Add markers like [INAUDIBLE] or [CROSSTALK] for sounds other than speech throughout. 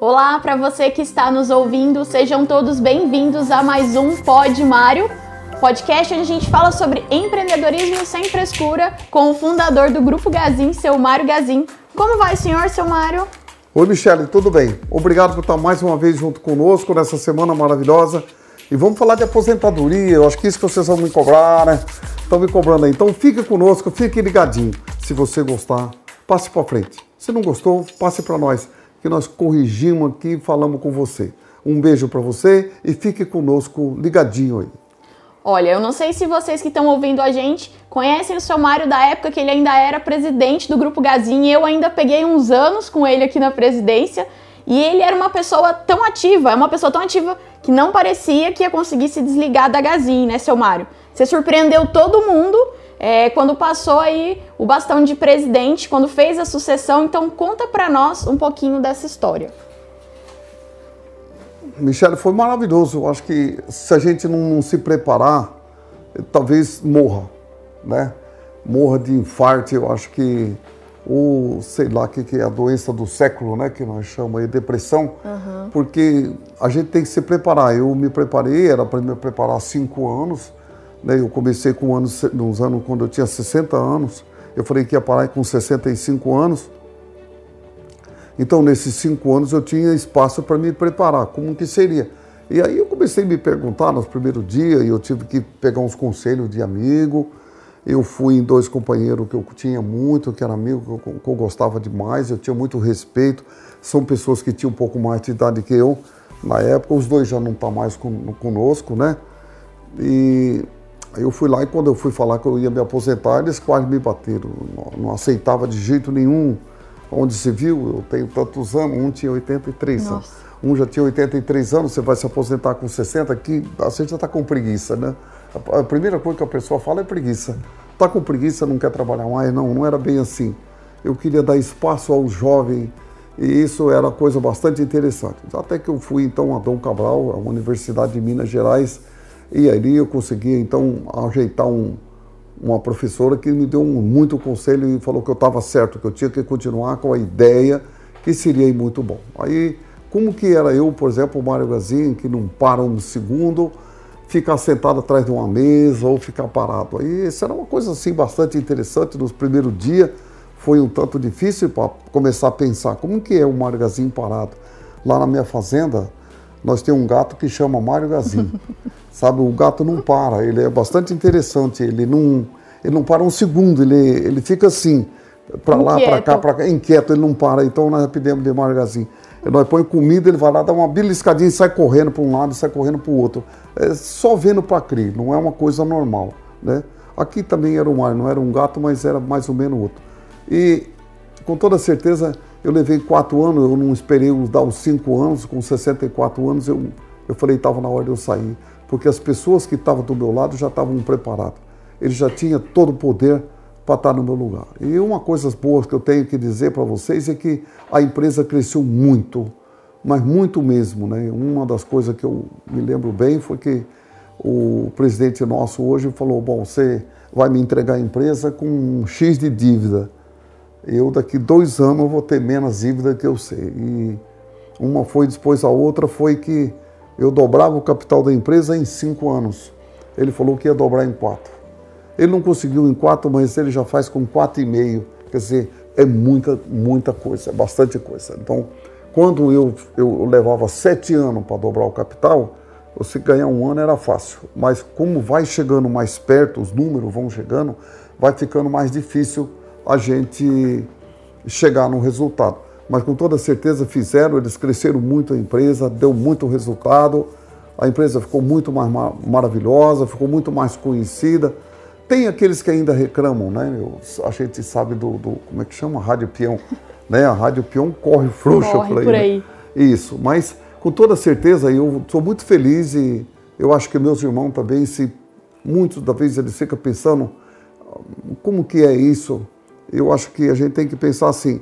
Olá para você que está nos ouvindo, sejam todos bem-vindos a mais um Pod Mário, podcast onde a gente fala sobre empreendedorismo sem frescura com o fundador do Grupo Gazin, seu Mário Gazin. Como vai, senhor, seu Mário? Oi, Michele, tudo bem? Obrigado por estar mais uma vez junto conosco nessa semana maravilhosa. E vamos falar de aposentadoria, eu acho que isso que vocês vão me cobrar, né? Estão me cobrando aí. Então fique conosco, fique ligadinho. Se você gostar, passe para frente. Se não gostou, passe para nós que nós corrigimos aqui e falamos com você. Um beijo para você e fique conosco ligadinho aí. Olha, eu não sei se vocês que estão ouvindo a gente conhecem o seu Mário da época que ele ainda era presidente do Grupo Gazin. Eu ainda peguei uns anos com ele aqui na presidência. E ele era uma pessoa tão ativa, é uma pessoa tão ativa que não parecia que ia conseguir se desligar da Gazin, né, seu Mário? Você surpreendeu todo mundo é, quando passou aí o bastão de presidente, quando fez a sucessão. Então conta para nós um pouquinho dessa história. Michele, foi maravilhoso. Eu acho que se a gente não se preparar, talvez morra, né? Morra de infarto. Eu acho que ou sei lá que, que é a doença do século, né? Que nós chamamos aí depressão, uhum. porque a gente tem que se preparar. Eu me preparei, era para me preparar cinco anos. Né? Eu comecei com anos, nos anos quando eu tinha 60 anos. Eu falei que ia parar com 65 anos. Então, nesses cinco anos, eu tinha espaço para me preparar. Como que seria? E aí eu comecei a me perguntar nos primeiros dias, e eu tive que pegar uns conselhos de amigo. Eu fui em dois companheiros que eu tinha muito, que era amigo, que eu, que eu gostava demais, eu tinha muito respeito. São pessoas que tinham um pouco mais de idade que eu na época. Os dois já não estão tá mais conosco, né? E Aí eu fui lá e quando eu fui falar que eu ia me aposentar, eles quase me bateram. Não, não aceitava de jeito nenhum. Onde se viu, eu tenho tantos anos, um tinha 83 Nossa. anos. Um já tinha 83 anos, você vai se aposentar com 60, aqui a gente já está com preguiça, né? A primeira coisa que a pessoa fala é preguiça. Está com preguiça, não quer trabalhar mais? Não, não era bem assim. Eu queria dar espaço ao jovem e isso era coisa bastante interessante. Até que eu fui então a Dom Cabral, a Universidade de Minas Gerais, e ali eu consegui então ajeitar um, uma professora que me deu um, muito conselho e falou que eu estava certo, que eu tinha que continuar com a ideia que seria muito bom. Aí, como que era eu, por exemplo, o Mário Gazin, que não para um segundo, ficar sentado atrás de uma mesa ou ficar parado. Aí isso era uma coisa assim bastante interessante nos primeiros dias. Foi um tanto difícil para começar a pensar como que é o Mário Gazin parado. Lá na minha fazenda, nós temos um gato que chama Mário Gazin. [LAUGHS] Sabe, o gato não para, ele é bastante interessante, ele não, ele não para um segundo, ele, ele fica assim, para lá, para cá, para cá, inquieto, ele não para. Então nós pedimos de Mário Gazin. Nós põe comida, ele vai lá, dá uma beliscadinha e sai correndo para um lado sai correndo para o outro. É só vendo para crer, não é uma coisa normal. Né? Aqui também era um ar, não era um gato, mas era mais ou menos outro. E com toda certeza eu levei quatro anos, eu não esperei dar os cinco anos, com 64 anos eu, eu falei estava na hora de eu sair, porque as pessoas que estavam do meu lado já estavam preparadas. Eles já tinham todo o poder para estar no meu lugar. E uma coisa boa que eu tenho que dizer para vocês é que a empresa cresceu muito, mas muito mesmo. Né? Uma das coisas que eu me lembro bem foi que o presidente nosso hoje falou: Bom, você vai me entregar a empresa com um X de dívida eu daqui dois anos vou ter menos dívida que eu sei. E uma foi depois a outra foi que eu dobrava o capital da empresa em cinco anos. Ele falou que ia dobrar em quatro. Ele não conseguiu em quatro, mas ele já faz com quatro e meio. Quer dizer, é muita, muita coisa, é bastante coisa. Então, quando eu, eu levava sete anos para dobrar o capital, você ganhar um ano era fácil. Mas como vai chegando mais perto, os números vão chegando, vai ficando mais difícil a gente chegar no resultado. Mas com toda certeza fizeram, eles cresceram muito a empresa, deu muito resultado, a empresa ficou muito mais maravilhosa, ficou muito mais conhecida. Tem aqueles que ainda reclamam, né? Eu, a gente sabe do, do, como é que chama? Rádio Peão. [LAUGHS] Né? A Rádio Peão corre frouxa corre por aí. Por né? aí. Né? Isso, mas com toda certeza eu sou muito feliz e eu acho que meus irmãos também, se muitos da vez eles ficam pensando como que é isso, eu acho que a gente tem que pensar assim,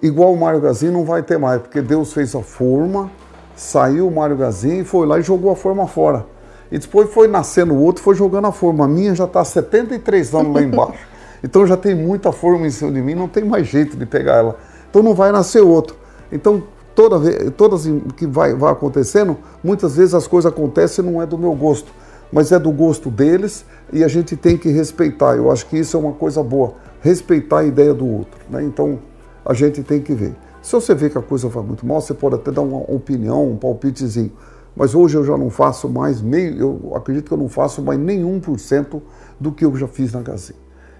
igual o Mário Gazin não vai ter mais, porque Deus fez a forma, saiu o Mário Gazin, foi lá e jogou a forma fora. E depois foi nascendo o outro, foi jogando a forma. A minha já está 73 anos lá embaixo. [LAUGHS] Então já tem muita forma em cima de mim, não tem mais jeito de pegar ela. Então não vai nascer outro. Então toda vez, todas que vai, vai acontecendo, muitas vezes as coisas acontecem não é do meu gosto, mas é do gosto deles e a gente tem que respeitar. Eu acho que isso é uma coisa boa, respeitar a ideia do outro. Né? Então a gente tem que ver. Se você vê que a coisa vai muito mal, você pode até dar uma opinião, um palpitezinho. Mas hoje eu já não faço mais meio, eu acredito que eu não faço mais nenhum por cento do que eu já fiz na Gazin.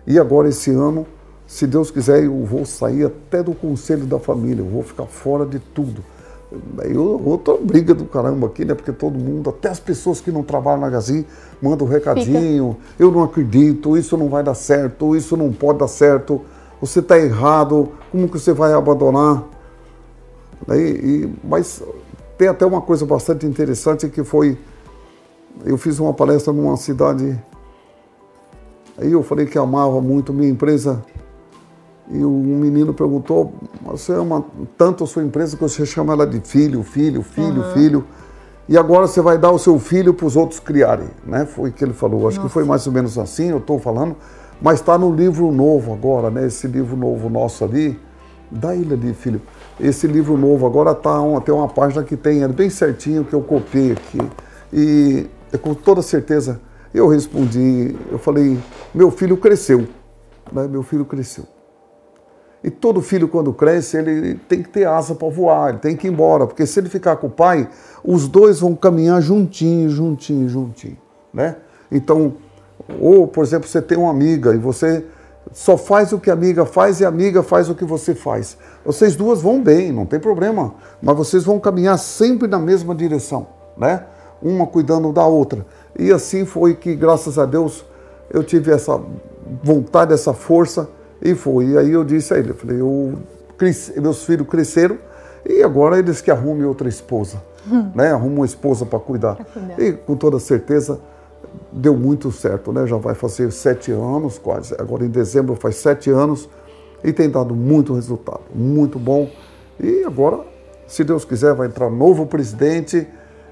E agora esse ano, se Deus quiser, eu vou sair até do conselho da família, eu vou ficar fora de tudo. Aí outra briga do caramba aqui, né? Porque todo mundo, até as pessoas que não trabalham na Gazin, mandam um recadinho, Fica. eu não acredito, isso não vai dar certo, isso não pode dar certo, você está errado, como que você vai abandonar? E, e, mas tem até uma coisa bastante interessante que foi, eu fiz uma palestra numa cidade, aí eu falei que amava muito minha empresa, e um menino perguntou, você ama tanto a sua empresa que você chama ela de filho, filho, filho, uhum. filho, e agora você vai dar o seu filho para os outros criarem, né? Foi o que ele falou, acho Nossa. que foi mais ou menos assim, eu estou falando, mas está no livro novo agora, né? Esse livro novo nosso ali, dá ele ali, filho. Esse livro novo agora tá uma, tem uma página que tem, é bem certinho que eu copiei aqui. E com toda certeza eu respondi, eu falei, meu filho cresceu. Né? Meu filho cresceu. E todo filho, quando cresce, ele tem que ter asa para voar, ele tem que ir embora, porque se ele ficar com o pai, os dois vão caminhar juntinho, juntinho, juntinho, né? Então, ou, por exemplo, você tem uma amiga e você só faz o que a amiga faz e a amiga faz o que você faz. Vocês duas vão bem, não tem problema, mas vocês vão caminhar sempre na mesma direção, né? Uma cuidando da outra. E assim foi que, graças a Deus, eu tive essa vontade, essa força e foi. E aí eu disse a ele, eu falei, eu meus filhos cresceram e agora eles que arrumem outra esposa, hum. né? Arrumam uma esposa para cuidar. cuidar. E com toda certeza deu muito certo, né? Já vai fazer sete anos quase. Agora em dezembro faz sete anos e tem dado muito resultado, muito bom. E agora, se Deus quiser, vai entrar novo presidente.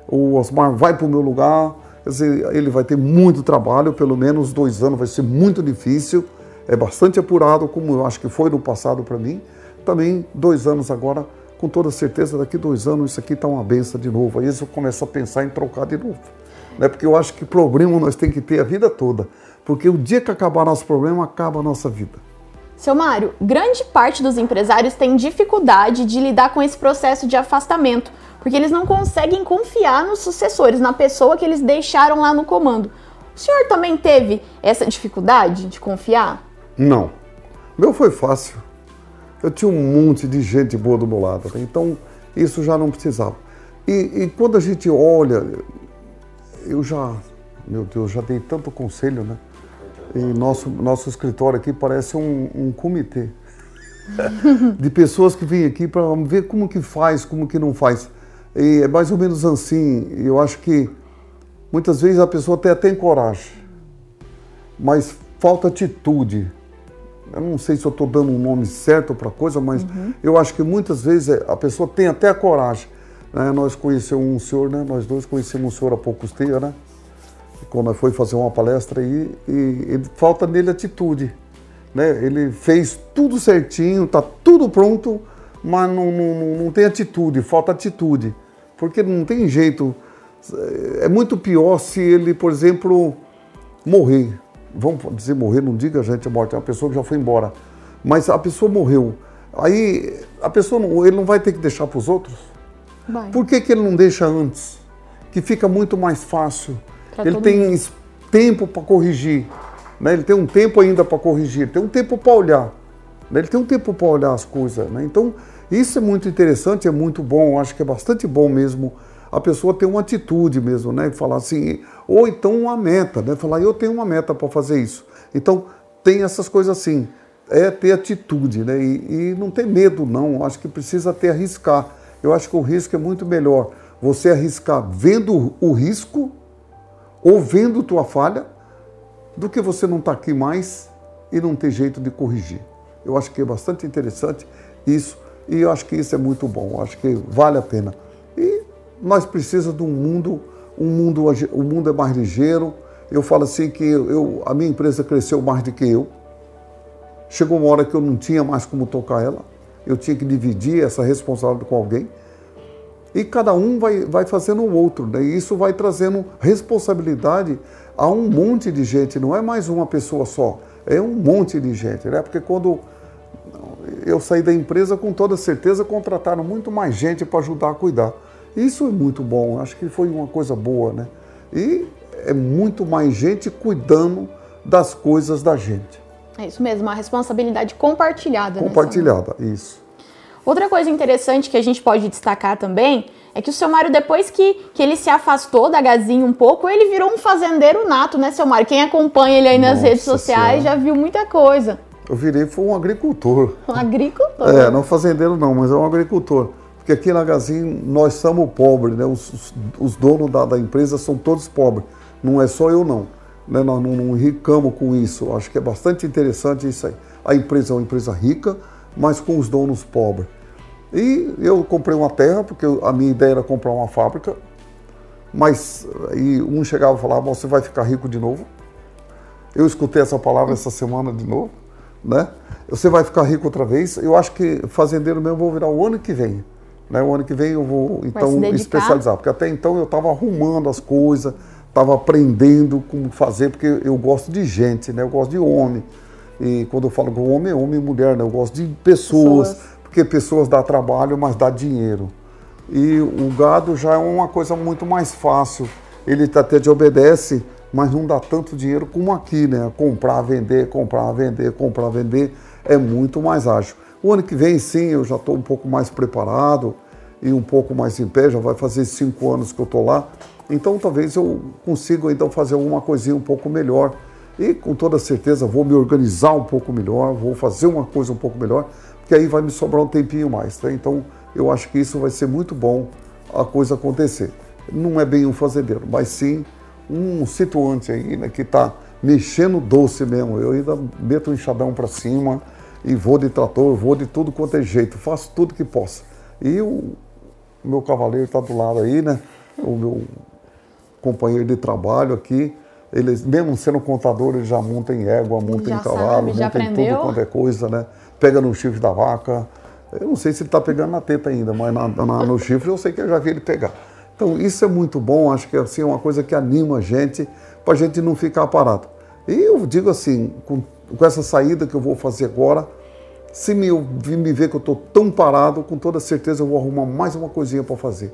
O Osmar vai para o meu lugar. Quer dizer, ele vai ter muito trabalho, pelo menos dois anos vai ser muito difícil. É bastante apurado, como eu acho que foi no passado para mim. Também dois anos agora, com toda certeza, daqui dois anos isso aqui está uma benção de novo. Aí eu começo a pensar em trocar de novo né? porque eu acho que problema nós temos que ter a vida toda. Porque o dia que acabar nosso problema, acaba a nossa vida. Seu Mário, grande parte dos empresários tem dificuldade de lidar com esse processo de afastamento, porque eles não conseguem confiar nos sucessores, na pessoa que eles deixaram lá no comando. O senhor também teve essa dificuldade de confiar? Não. Meu foi fácil. Eu tinha um monte de gente boa do meu lado, né? então isso já não precisava. E, e quando a gente olha, eu já, meu Deus, já dei tanto conselho, né? E nosso, nosso escritório aqui parece um, um comitê [LAUGHS] de pessoas que vêm aqui para ver como que faz, como que não faz. E é mais ou menos assim. Eu acho que muitas vezes a pessoa até tem coragem, mas falta atitude. Eu não sei se eu estou dando um nome certo para a coisa, mas uhum. eu acho que muitas vezes a pessoa tem até a coragem, né? Nós conhecemos um senhor, né? nós dois conhecemos um senhor há poucos dias, né? quando foi fazer uma palestra aí, e, e falta nele atitude. Né? Ele fez tudo certinho, está tudo pronto, mas não, não, não tem atitude, falta atitude. Porque não tem jeito. É muito pior se ele, por exemplo, morrer. Vamos dizer morrer, não diga gente a morte, é uma pessoa que já foi embora. Mas a pessoa morreu. Aí a pessoa não, ele não vai ter que deixar para os outros? Vai. Por que, que ele não deixa antes? Que fica muito mais fácil. Pra ele tem mundo. tempo para corrigir. Né? Ele tem um tempo ainda para corrigir, tem um tempo para olhar. Né? Ele tem um tempo para olhar as coisas. Né? Então, isso é muito interessante, é muito bom. Acho que é bastante bom mesmo a pessoa ter uma atitude mesmo, né? Falar assim, ou então uma meta, né? Falar, eu tenho uma meta para fazer isso. Então, tem essas coisas assim. É ter atitude, né? E, e não ter medo, não. Acho que precisa ter arriscar. Eu acho que o risco é muito melhor você arriscar vendo o risco ou vendo tua falha do que você não estar tá aqui mais e não ter jeito de corrigir. Eu acho que é bastante interessante isso e eu acho que isso é muito bom. Eu acho que vale a pena. Nós precisamos de um mundo, um mundo, o mundo é mais ligeiro. Eu falo assim que eu, a minha empresa cresceu mais do que eu. Chegou uma hora que eu não tinha mais como tocar ela eu tinha que dividir essa responsabilidade com alguém. E cada um vai, vai fazendo o outro, né? E isso vai trazendo responsabilidade a um monte de gente, não é mais uma pessoa só, é um monte de gente, né? Porque quando eu saí da empresa, com toda certeza contrataram muito mais gente para ajudar a cuidar. Isso é muito bom, acho que foi uma coisa boa, né? E é muito mais gente cuidando das coisas da gente. É isso mesmo, uma responsabilidade compartilhada. Né, compartilhada, né, isso. Outra coisa interessante que a gente pode destacar também é que o seu Mário, depois que, que ele se afastou da Gazinha um pouco, ele virou um fazendeiro nato, né, seu Mário? Quem acompanha ele aí nas Nossa redes sociais senhora. já viu muita coisa. Eu virei foi um agricultor. Um agricultor? É, não fazendeiro não, mas é um agricultor. Porque aqui na Gazinha nós somos pobres, né? Os, os, os donos da, da, empresa são todos pobres. Não é só eu não. Né? Nós não, não enricamos com isso. Acho que é bastante interessante isso aí. A empresa é uma empresa rica, mas com os donos pobres. E eu comprei uma terra, porque a minha ideia era comprar uma fábrica, mas aí um chegava e falava, você vai ficar rico de novo. Eu escutei essa palavra essa semana de novo, né? Você vai ficar rico outra vez. Eu acho que fazendeiro mesmo vou virar o ano que vem. Né? O ano que vem eu vou então especializar, porque até então eu estava arrumando as coisas, estava aprendendo como fazer, porque eu gosto de gente, né? Eu gosto de homem. E quando eu falo com homem, é homem e mulher, né? Eu gosto de pessoas, pessoas, porque pessoas dá trabalho, mas dá dinheiro. E o gado já é uma coisa muito mais fácil. Ele até te obedece, mas não dá tanto dinheiro como aqui, né? Comprar, vender, comprar, vender, comprar, vender é muito mais ágil. O ano que vem, sim, eu já estou um pouco mais preparado e um pouco mais em pé, já vai fazer cinco anos que eu estou lá. Então talvez eu consiga então fazer alguma coisinha um pouco melhor. E com toda certeza vou me organizar um pouco melhor, vou fazer uma coisa um pouco melhor, porque aí vai me sobrar um tempinho mais. Tá? Então eu acho que isso vai ser muito bom a coisa acontecer. Não é bem um fazendeiro, mas sim um situante aí, né, que está mexendo doce mesmo. Eu ainda meto o enxadão para cima e vou de trator, vou de tudo quanto é jeito, faço tudo que possa. E o meu cavaleiro está do lado aí, né? O meu companheiro de trabalho aqui, eles, mesmo sendo contador, ele já monta em égua, monta já em cavalo, sabe, monta em tudo quanto é coisa, né? Pega no chifre da vaca. Eu não sei se ele está pegando na teta ainda, mas na, na, no chifre eu sei que eu já vi ele pegar. Então isso é muito bom, acho que assim, é uma coisa que anima a gente, para a gente não ficar parado. E eu digo assim, com, com essa saída que eu vou fazer agora, se me, me ver que eu estou tão parado, com toda certeza eu vou arrumar mais uma coisinha para fazer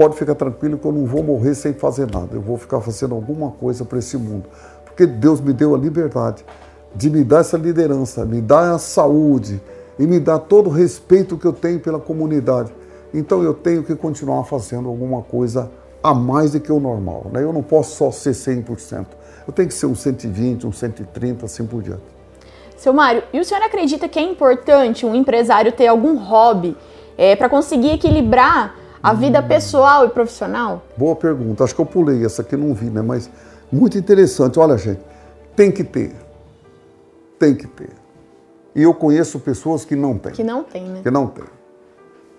pode ficar tranquilo que eu não vou morrer sem fazer nada. Eu vou ficar fazendo alguma coisa para esse mundo. Porque Deus me deu a liberdade de me dar essa liderança, me dar a saúde e me dar todo o respeito que eu tenho pela comunidade. Então eu tenho que continuar fazendo alguma coisa a mais do que o normal. Né? Eu não posso só ser 100%. Tenho que ser um 120, um 130, assim por diante. Seu Mário, e o senhor acredita que é importante um empresário ter algum hobby é, para conseguir equilibrar a vida pessoal e profissional? Boa pergunta. Acho que eu pulei essa aqui, não vi, né? Mas muito interessante. Olha, gente, tem que ter. Tem que ter. E eu conheço pessoas que não têm. Que não têm, né? Que não têm.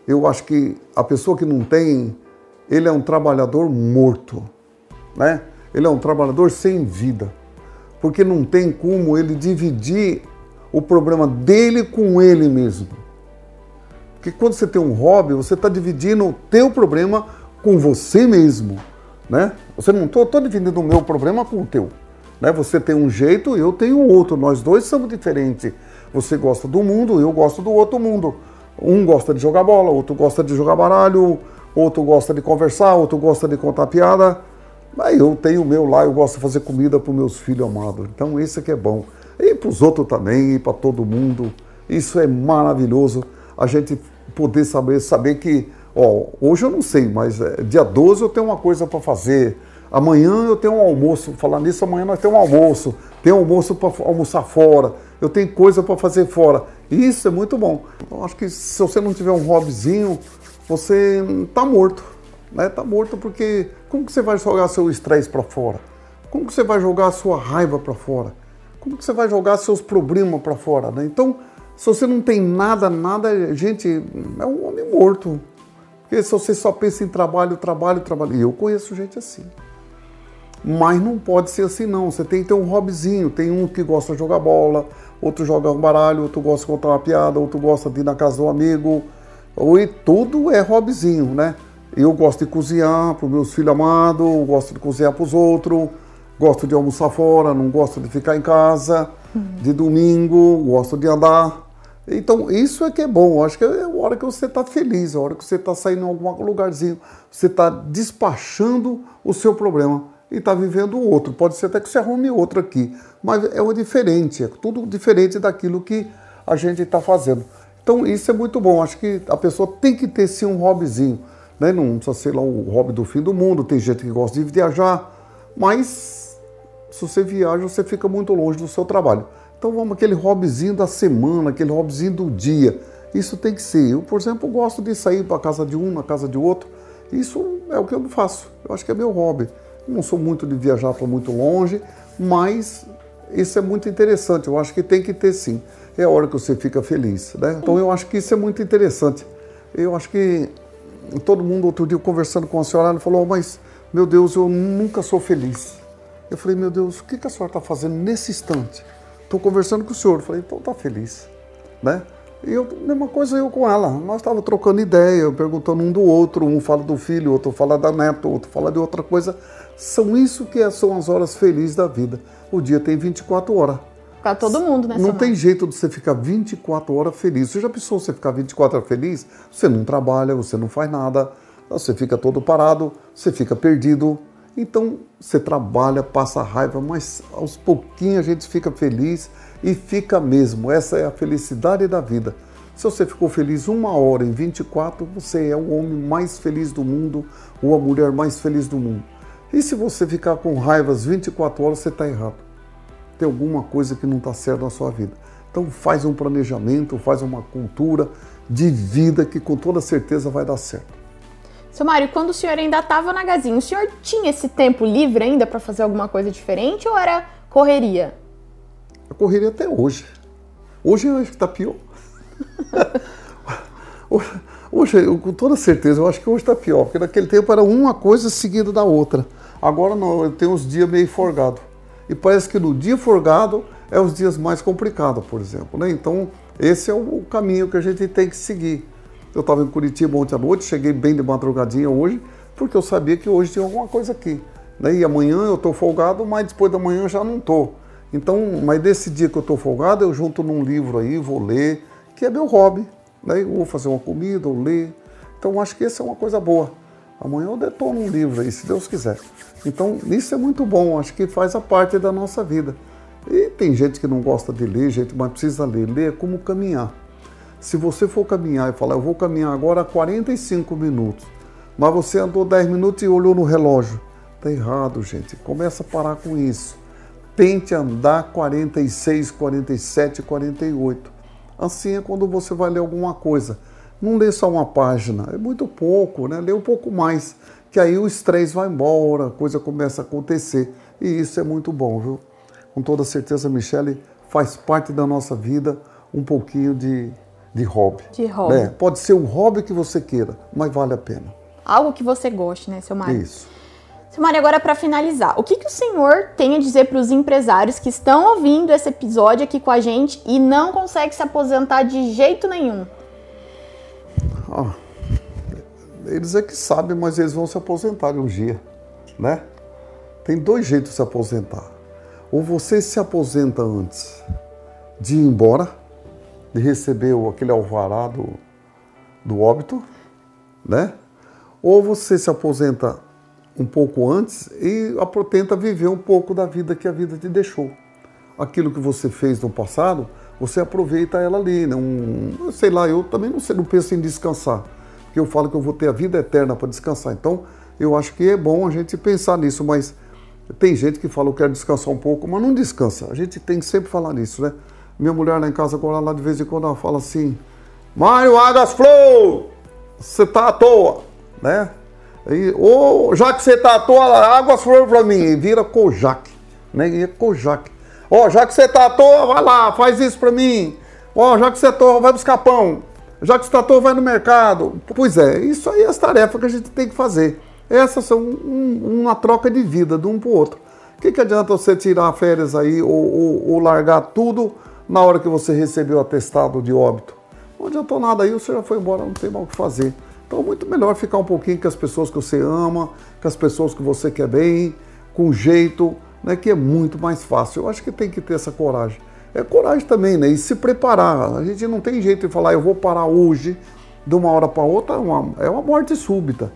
Eu acho que a pessoa que não tem, ele é um trabalhador morto, né? Ele é um trabalhador sem vida. Porque não tem como ele dividir o problema dele com ele mesmo. Porque quando você tem um hobby, você está dividindo o teu problema com você mesmo, né? Você não estou dividindo o meu problema com o teu. Né? Você tem um jeito, eu tenho outro. Nós dois somos diferentes. Você gosta do mundo, eu gosto do outro mundo. Um gosta de jogar bola, outro gosta de jogar baralho, outro gosta de conversar, outro gosta de contar piada. Mas eu tenho o meu lá, eu gosto de fazer comida para os meus filhos amados. Então isso é que é bom. E para os outros também, e para todo mundo. Isso é maravilhoso. A gente poder saber, saber que, ó, hoje eu não sei, mas é, dia 12 eu tenho uma coisa para fazer. Amanhã eu tenho um almoço, falar nisso, amanhã nós temos um almoço, tem almoço para almoçar fora, eu tenho coisa para fazer fora. Isso é muito bom. Eu acho que se você não tiver um hobbyzinho, você está morto. Né? Tá morto porque como que você vai jogar seu estresse para fora? Como que você vai jogar sua raiva para fora? Como que você vai jogar seus problemas para fora? Né? Então, se você não tem nada, nada, gente, é um homem morto. Porque se você só pensa em trabalho, trabalho, trabalho. E eu conheço gente assim. Mas não pode ser assim, não. Você tem que ter um hobbyzinho. Tem um que gosta de jogar bola, outro joga um baralho, outro gosta de contar uma piada, outro gosta de ir na casa do amigo. E tudo é hobbyzinho, né? Eu gosto de cozinhar para os meus filhos amados, gosto de cozinhar para os outros, gosto de almoçar fora, não gosto de ficar em casa, uhum. de domingo, gosto de andar. Então, isso é que é bom. Acho que é a hora que você está feliz, a hora que você está saindo em algum lugarzinho, você está despachando o seu problema e está vivendo o outro. Pode ser até que você arrume outro aqui, mas é o diferente, é tudo diferente daquilo que a gente está fazendo. Então, isso é muito bom. Acho que a pessoa tem que ter sim um hobbyzinho. Né? Não precisa ser lá o hobby do fim do mundo. Tem gente que gosta de viajar, mas se você viaja, você fica muito longe do seu trabalho. Então vamos aquele hobbyzinho da semana, aquele hobbyzinho do dia. Isso tem que ser. Eu, por exemplo, gosto de sair para a casa de um, na casa de outro. Isso é o que eu faço. Eu acho que é meu hobby. não sou muito de viajar para muito longe, mas isso é muito interessante. Eu acho que tem que ter sim. É a hora que você fica feliz, né? Então eu acho que isso é muito interessante. Eu acho que todo mundo outro dia conversando com a senhora, ela falou: "Mas meu Deus, eu nunca sou feliz". Eu falei: "Meu Deus, o que a senhora está fazendo nesse instante?" Estou conversando com o senhor. Falei, então tá feliz, né? E eu, mesma coisa eu com ela. Nós estávamos trocando ideia, perguntando um do outro. Um fala do filho, outro fala da neta, outro fala de outra coisa. São isso que são as horas felizes da vida. O dia tem 24 horas. Para todo mundo, né? Não tem jeito de você ficar 24 horas feliz. Você já pensou você ficar 24 horas feliz? Você não trabalha, você não faz nada, você fica todo parado, você fica perdido, então você trabalha, passa raiva, mas aos pouquinhos a gente fica feliz e fica mesmo. Essa é a felicidade da vida. Se você ficou feliz uma hora em 24, você é o homem mais feliz do mundo ou a mulher mais feliz do mundo. E se você ficar com raiva às 24 horas, você está errado. Tem alguma coisa que não está certa na sua vida. Então faz um planejamento, faz uma cultura de vida que com toda certeza vai dar certo. Seu Mário, quando o senhor ainda estava na Gazinha, o senhor tinha esse tempo livre ainda para fazer alguma coisa diferente ou era correria? A correria até hoje. Hoje eu acho que está pior. [LAUGHS] hoje, eu, com toda certeza, eu acho que hoje está pior, porque naquele tempo era uma coisa seguida da outra. Agora não, eu tenho uns dias meio forgado. E parece que no dia forgado é os dias mais complicados, por exemplo. Né? Então, esse é o caminho que a gente tem que seguir. Eu estava em Curitiba ontem à noite, cheguei bem de madrugadinha hoje, porque eu sabia que hoje tinha alguma coisa aqui. Né? E amanhã eu estou folgado, mas depois da manhã eu já não estou. Então, mas desse dia que eu estou folgado, eu junto num livro aí, vou ler, que é meu hobby. Né? Eu vou fazer uma comida, ou ler. Então, acho que isso é uma coisa boa. Amanhã eu detono um livro aí, se Deus quiser. Então, isso é muito bom, acho que faz a parte da nossa vida. E tem gente que não gosta de ler, gente, mas precisa ler. Ler é como caminhar. Se você for caminhar e falar, eu vou caminhar agora 45 minutos, mas você andou 10 minutos e olhou no relógio, tá errado, gente. Começa a parar com isso. Tente andar 46, 47, 48. Assim é quando você vai ler alguma coisa. Não lê só uma página, é muito pouco, né? Lê um pouco mais, que aí o estresse vai embora, a coisa começa a acontecer. E isso é muito bom, viu? Com toda certeza, Michele, faz parte da nossa vida um pouquinho de de hobby. De hobby. Né? Pode ser o hobby que você queira, mas vale a pena. Algo que você goste, né, seu Mário? Isso. Seu Mário, agora para finalizar, o que, que o senhor tem a dizer para os empresários que estão ouvindo esse episódio aqui com a gente e não conseguem se aposentar de jeito nenhum? Eles é que sabem, mas eles vão se aposentar um dia, né? Tem dois jeitos de se aposentar. Ou você se aposenta antes de ir embora, de receber aquele alvará do, do óbito, né? Ou você se aposenta um pouco antes e tenta viver um pouco da vida que a vida te deixou. Aquilo que você fez no passado, você aproveita ela ali. Não, sei lá, eu também não, sei, não penso em descansar, porque eu falo que eu vou ter a vida eterna para descansar. Então, eu acho que é bom a gente pensar nisso, mas tem gente que fala, eu quero descansar um pouco, mas não descansa. A gente tem que sempre falar nisso, né? Minha mulher lá em casa, agora lá de vez em quando ela fala assim: Mário Águas Flow, você tá à toa, né? Ou já que você tá à toa, águas flor para mim, e vira Kojak, né? E é Kojak. Ó, oh, já que você tá à toa, vai lá, faz isso para mim. Ó, oh, já que você tá à toa, vai buscar pão. Já que toa, vai no mercado. Pois é, isso aí é as tarefas que a gente tem que fazer. Essas são um, uma troca de vida de um para o outro. O que, que adianta você tirar férias aí ou, ou, ou largar tudo na hora que você recebeu o atestado de óbito. Não adiantou nada aí, você já foi embora, não tem mal o que fazer. Então muito melhor ficar um pouquinho com as pessoas que você ama, com as pessoas que você quer bem, com jeito, né, que é muito mais fácil. Eu acho que tem que ter essa coragem. É coragem também, né? E se preparar. A gente não tem jeito de falar, eu vou parar hoje, de uma hora para outra, é uma, é uma morte súbita.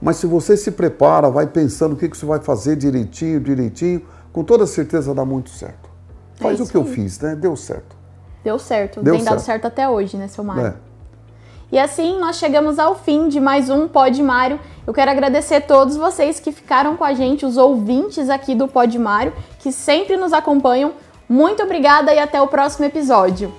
Mas se você se prepara, vai pensando o que, que você vai fazer direitinho, direitinho, com toda certeza dá muito certo. Faz é o que aí. eu fiz, né? Deu certo. Deu certo. Deu Tem certo. dado certo até hoje, né, seu Mário? É. E assim nós chegamos ao fim de mais um Pod Mário. Eu quero agradecer a todos vocês que ficaram com a gente, os ouvintes aqui do Pod Mário, que sempre nos acompanham. Muito obrigada e até o próximo episódio.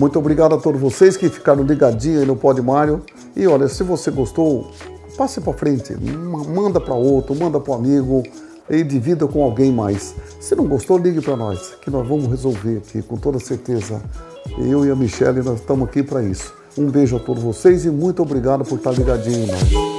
Muito obrigado a todos vocês que ficaram ligadinhos aí no Pod Mário. E olha, se você gostou, passe para frente, manda para outro, manda para um amigo e divida com alguém mais. Se não gostou, ligue para nós, que nós vamos resolver aqui com toda certeza. Eu e a Michelle, nós estamos aqui para isso. Um beijo a todos vocês e muito obrigado por estar ligadinho.